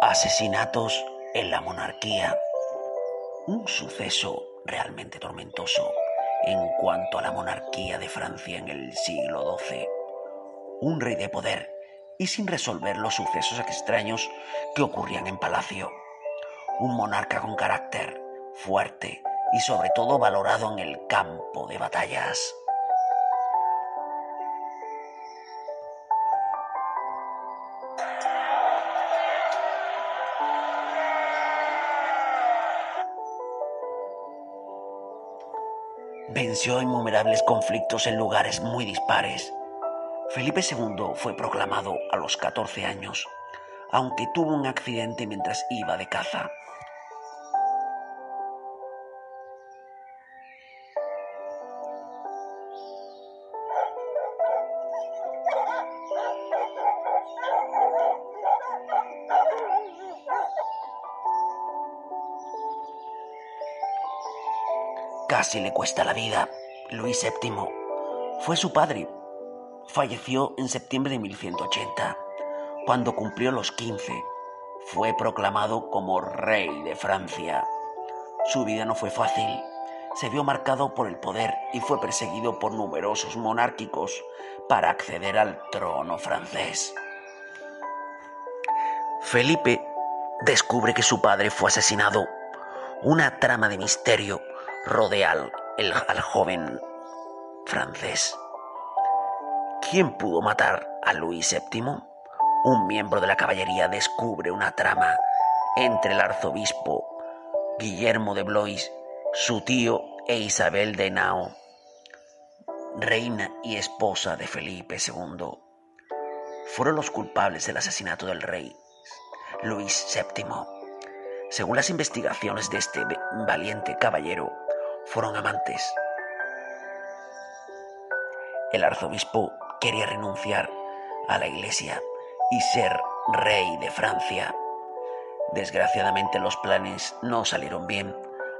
Asesinatos en la monarquía. Un suceso realmente tormentoso en cuanto a la monarquía de Francia en el siglo XII. Un rey de poder y sin resolver los sucesos extraños que ocurrían en palacio. Un monarca con carácter fuerte y sobre todo valorado en el campo de batallas. Venció innumerables conflictos en lugares muy dispares. Felipe II fue proclamado a los 14 años, aunque tuvo un accidente mientras iba de caza. Casi le cuesta la vida. Luis VII fue su padre. Falleció en septiembre de 1180. Cuando cumplió los 15, fue proclamado como rey de Francia. Su vida no fue fácil. Se vio marcado por el poder y fue perseguido por numerosos monárquicos para acceder al trono francés. Felipe descubre que su padre fue asesinado. Una trama de misterio rodea al, joven francés. ¿Quién pudo matar a Luis VII? Un miembro de la caballería descubre una trama entre el arzobispo Guillermo de Blois, su tío e Isabel de Nao, reina y esposa de Felipe II. Fueron los culpables del asesinato del rey Luis VII. Según las investigaciones de este valiente caballero, fueron amantes. El arzobispo quería renunciar a la iglesia y ser rey de Francia. Desgraciadamente los planes no salieron bien.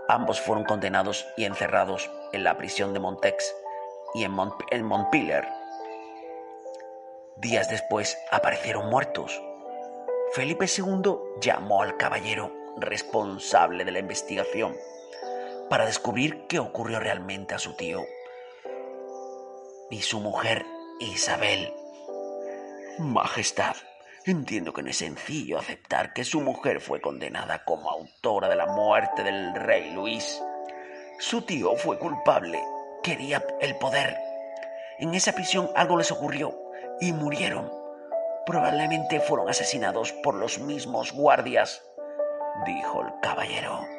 Ambos fueron condenados y encerrados en la prisión de Montex y en, Montpellier. Días después aparecieron muertos. Felipe II llamó al caballero responsable de la investigación para descubrir qué ocurrió realmente a su tío y su mujer Isabel. Majestad, entiendo que no es sencillo aceptar que su mujer fue condenada como autora de la muerte del rey Luis. Su tío fue culpable, quería el poder. En esa prisión algo les ocurrió y murieron. Probablemente fueron asesinados por los mismos guardias, dijo el caballero.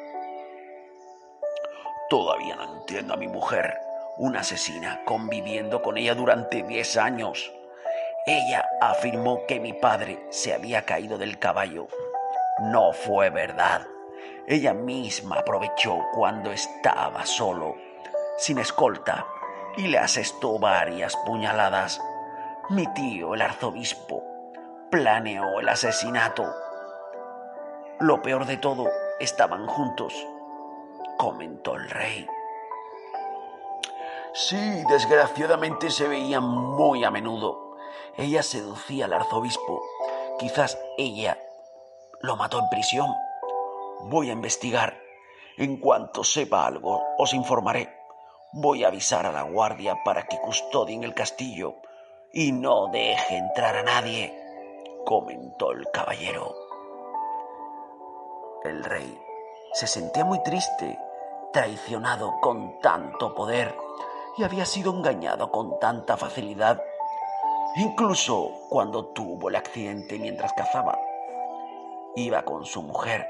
Todavía no entiendo a mi mujer, una asesina, conviviendo con ella durante 10 años. Ella afirmó que mi padre se había caído del caballo. No fue verdad. Ella misma aprovechó cuando estaba solo, sin escolta, y le asestó varias puñaladas. Mi tío, el arzobispo, planeó el asesinato. Lo peor de todo, estaban juntos comentó el rey. Sí, desgraciadamente se veía muy a menudo. Ella seducía al arzobispo. Quizás ella lo mató en prisión. Voy a investigar. En cuanto sepa algo, os informaré. Voy a avisar a la guardia para que custodien el castillo y no deje entrar a nadie, comentó el caballero. El rey se sentía muy triste traicionado con tanto poder y había sido engañado con tanta facilidad, incluso cuando tuvo el accidente mientras cazaba. Iba con su mujer.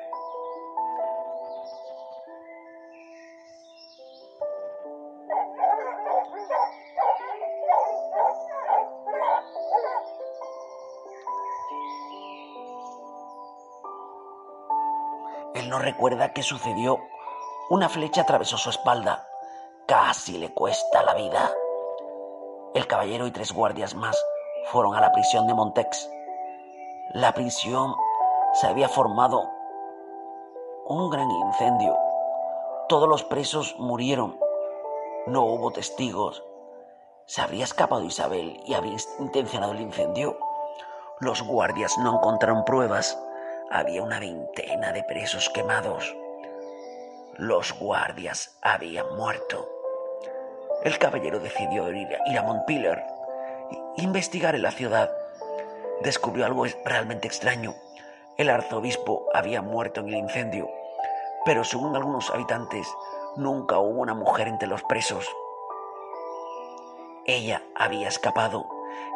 Él no recuerda qué sucedió. Una flecha atravesó su espalda. Casi le cuesta la vida. El caballero y tres guardias más fueron a la prisión de Montex. La prisión se había formado un gran incendio. Todos los presos murieron. No hubo testigos. Se habría escapado Isabel y había intencionado el incendio. Los guardias no encontraron pruebas. Había una veintena de presos quemados. Los guardias habían muerto. El caballero decidió ir a Montpellier e investigar en la ciudad. Descubrió algo realmente extraño. El arzobispo había muerto en el incendio, pero según algunos habitantes, nunca hubo una mujer entre los presos. Ella había escapado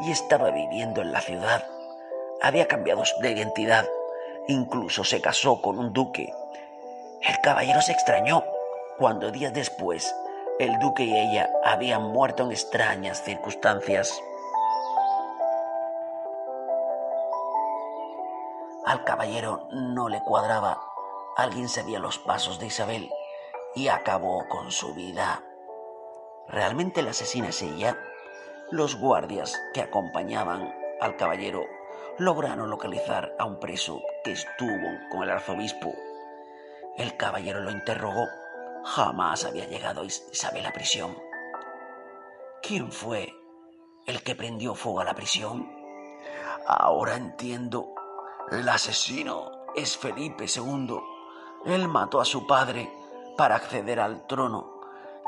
y estaba viviendo en la ciudad. Había cambiado de identidad. Incluso se casó con un duque. El caballero se extrañó cuando días después el duque y ella habían muerto en extrañas circunstancias. Al caballero no le cuadraba. Alguien sabía los pasos de Isabel y acabó con su vida. ¿Realmente la asesina es ella? Los guardias que acompañaban al caballero lograron localizar a un preso que estuvo con el arzobispo. El caballero lo interrogó. Jamás había llegado Isabel a prisión. ¿Quién fue el que prendió fuego a la prisión? Ahora entiendo. El asesino es Felipe II. Él mató a su padre para acceder al trono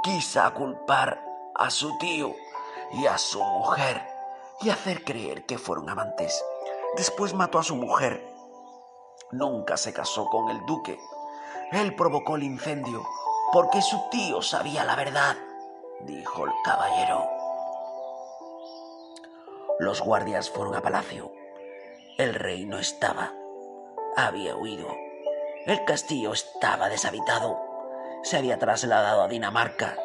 quizá culpar a su tío y a su mujer y hacer creer que fueron amantes. Después mató a su mujer. Nunca se casó con el duque. Él provocó el incendio porque su tío sabía la verdad, dijo el caballero. Los guardias fueron a palacio. El rey no estaba. Había huido. El castillo estaba deshabitado se había trasladado a Dinamarca.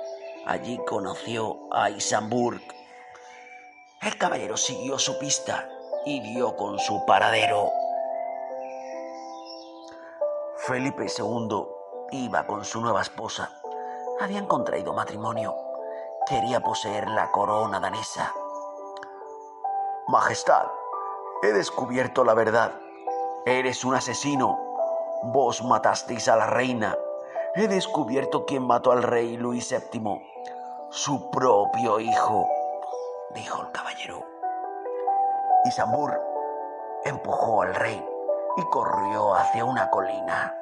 Allí conoció a Isamburg. El caballero siguió su pista y dio con su paradero. Felipe II iba con su nueva esposa. Habían contraído matrimonio. Quería poseer la corona danesa. Majestad, he descubierto la verdad. Eres un asesino. Vos matasteis a la reina he descubierto quién mató al rey Luis VII, su propio hijo, dijo el caballero. Isambur empujó al rey y corrió hacia una colina.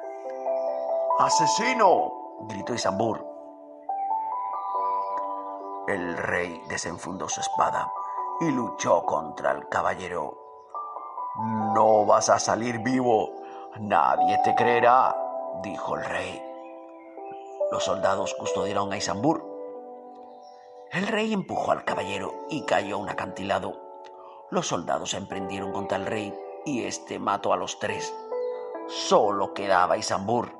¡Asesino! gritó Isambur. El rey desenfundó su espada y luchó contra el caballero. No vas a salir vivo. Nadie te creerá, dijo el rey. Los soldados custodiaron a Isambur. El rey empujó al caballero y cayó a un acantilado. Los soldados emprendieron contra el rey y éste mató a los tres. Solo quedaba Isambur.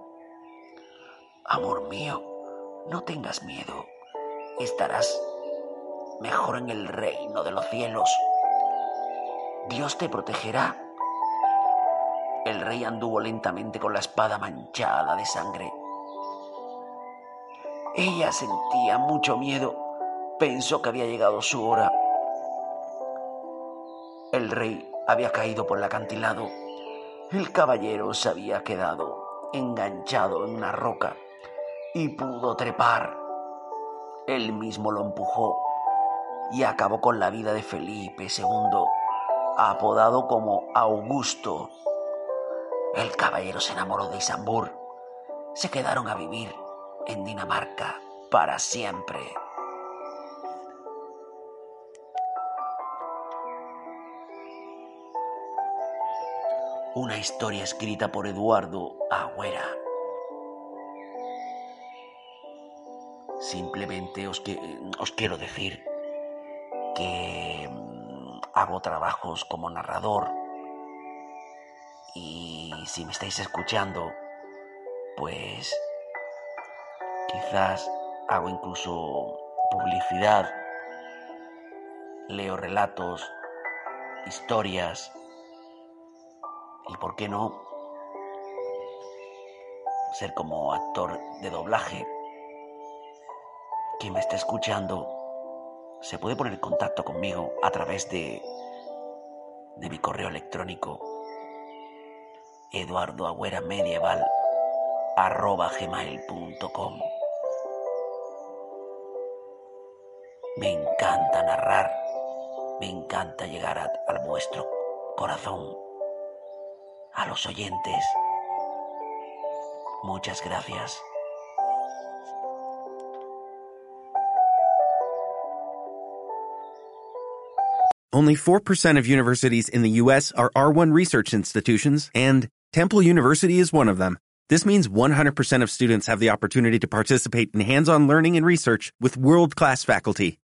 Amor mío, no tengas miedo. Estarás mejor en el reino de los cielos. Dios te protegerá. El rey anduvo lentamente con la espada manchada de sangre. Ella sentía mucho miedo. Pensó que había llegado su hora. El rey había caído por el acantilado. El caballero se había quedado enganchado en una roca y pudo trepar. Él mismo lo empujó y acabó con la vida de Felipe II, apodado como Augusto. El caballero se enamoró de Isambur. Se quedaron a vivir en Dinamarca para siempre. Una historia escrita por Eduardo Agüera. Simplemente os, os quiero decir que mm, hago trabajos como narrador y si me estáis escuchando, pues Quizás hago incluso publicidad, leo relatos, historias y, ¿por qué no? ser como actor de doblaje, quien me está escuchando se puede poner en contacto conmigo a través de, de mi correo electrónico eduardoagüeramedieval.com Me encanta narrar, me encanta llegar a, a vuestro corazón, a los oyentes. Muchas gracias. Only 4% of universities in the U.S. are R1 research institutions, and Temple University is one of them. This means 100% of students have the opportunity to participate in hands-on learning and research with world-class faculty.